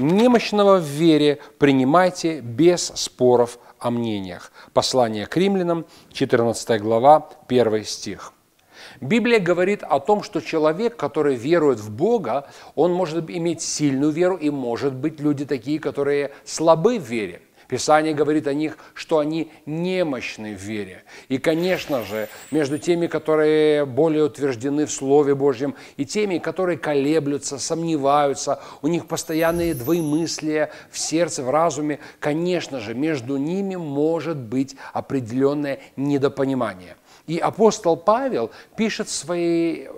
Немощного в вере принимайте без споров о мнениях. Послание к римлянам, 14 глава, 1 стих. Библия говорит о том, что человек, который верует в Бога, он может иметь сильную веру, и может быть люди такие, которые слабы в вере – Писание говорит о них, что они немощны в вере. И, конечно же, между теми, которые более утверждены в Слове Божьем, и теми, которые колеблются, сомневаются, у них постоянные двоемыслия в сердце, в разуме, конечно же, между ними может быть определенное недопонимание. И апостол Павел пишет в своей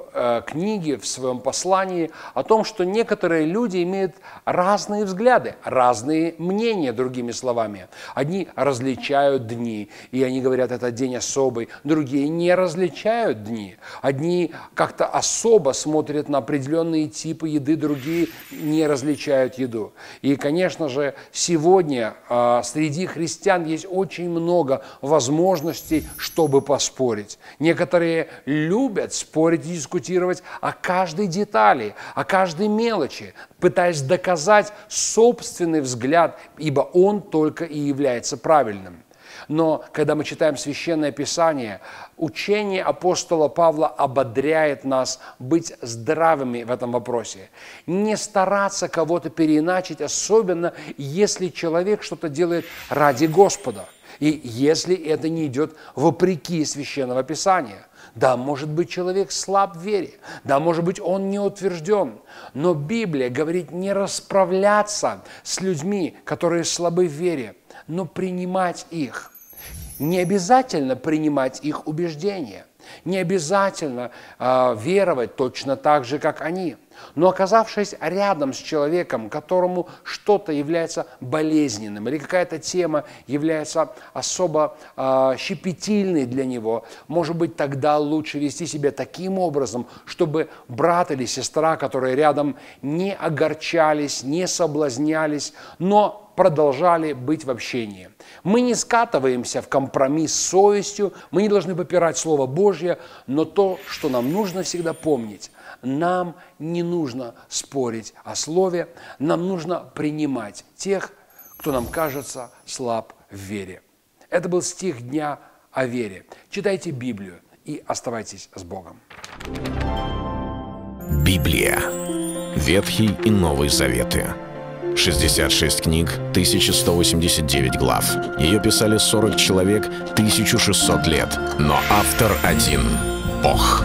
книге, в своем послании о том, что некоторые люди имеют разные взгляды, разные мнения, другими словами. Одни различают дни, и они говорят, это день особый, другие не различают дни. Одни как-то особо смотрят на определенные типы еды, другие не различают еду. И, конечно же, сегодня э, среди христиан есть очень много возможностей, чтобы поспорить спорить. Некоторые любят спорить и дискутировать о каждой детали, о каждой мелочи, пытаясь доказать собственный взгляд, ибо он только и является правильным. Но когда мы читаем Священное Писание, учение апостола Павла ободряет нас быть здравыми в этом вопросе. Не стараться кого-то переиначить, особенно если человек что-то делает ради Господа – и если это не идет вопреки священного писания. Да, может быть, человек слаб в вере, да, может быть, он не утвержден, но Библия говорит не расправляться с людьми, которые слабы в вере, но принимать их. Не обязательно принимать их убеждения – не обязательно э, веровать точно так же, как они. Но оказавшись рядом с человеком, которому что-то является болезненным, или какая-то тема является особо э, щепетильной для него, может быть, тогда лучше вести себя таким образом, чтобы брат или сестра, которые рядом, не огорчались, не соблазнялись, но продолжали быть в общении. Мы не скатываемся в компромисс с совестью, мы не должны попирать Слово Божье, но то, что нам нужно всегда помнить, нам не нужно спорить о Слове, нам нужно принимать тех, кто нам кажется слаб в вере. Это был стих дня о вере. Читайте Библию и оставайтесь с Богом. Библия. Ветхий и Новый Заветы. 66 книг, 1189 глав. Ее писали 40 человек, 1600 лет. Но автор один — Бог.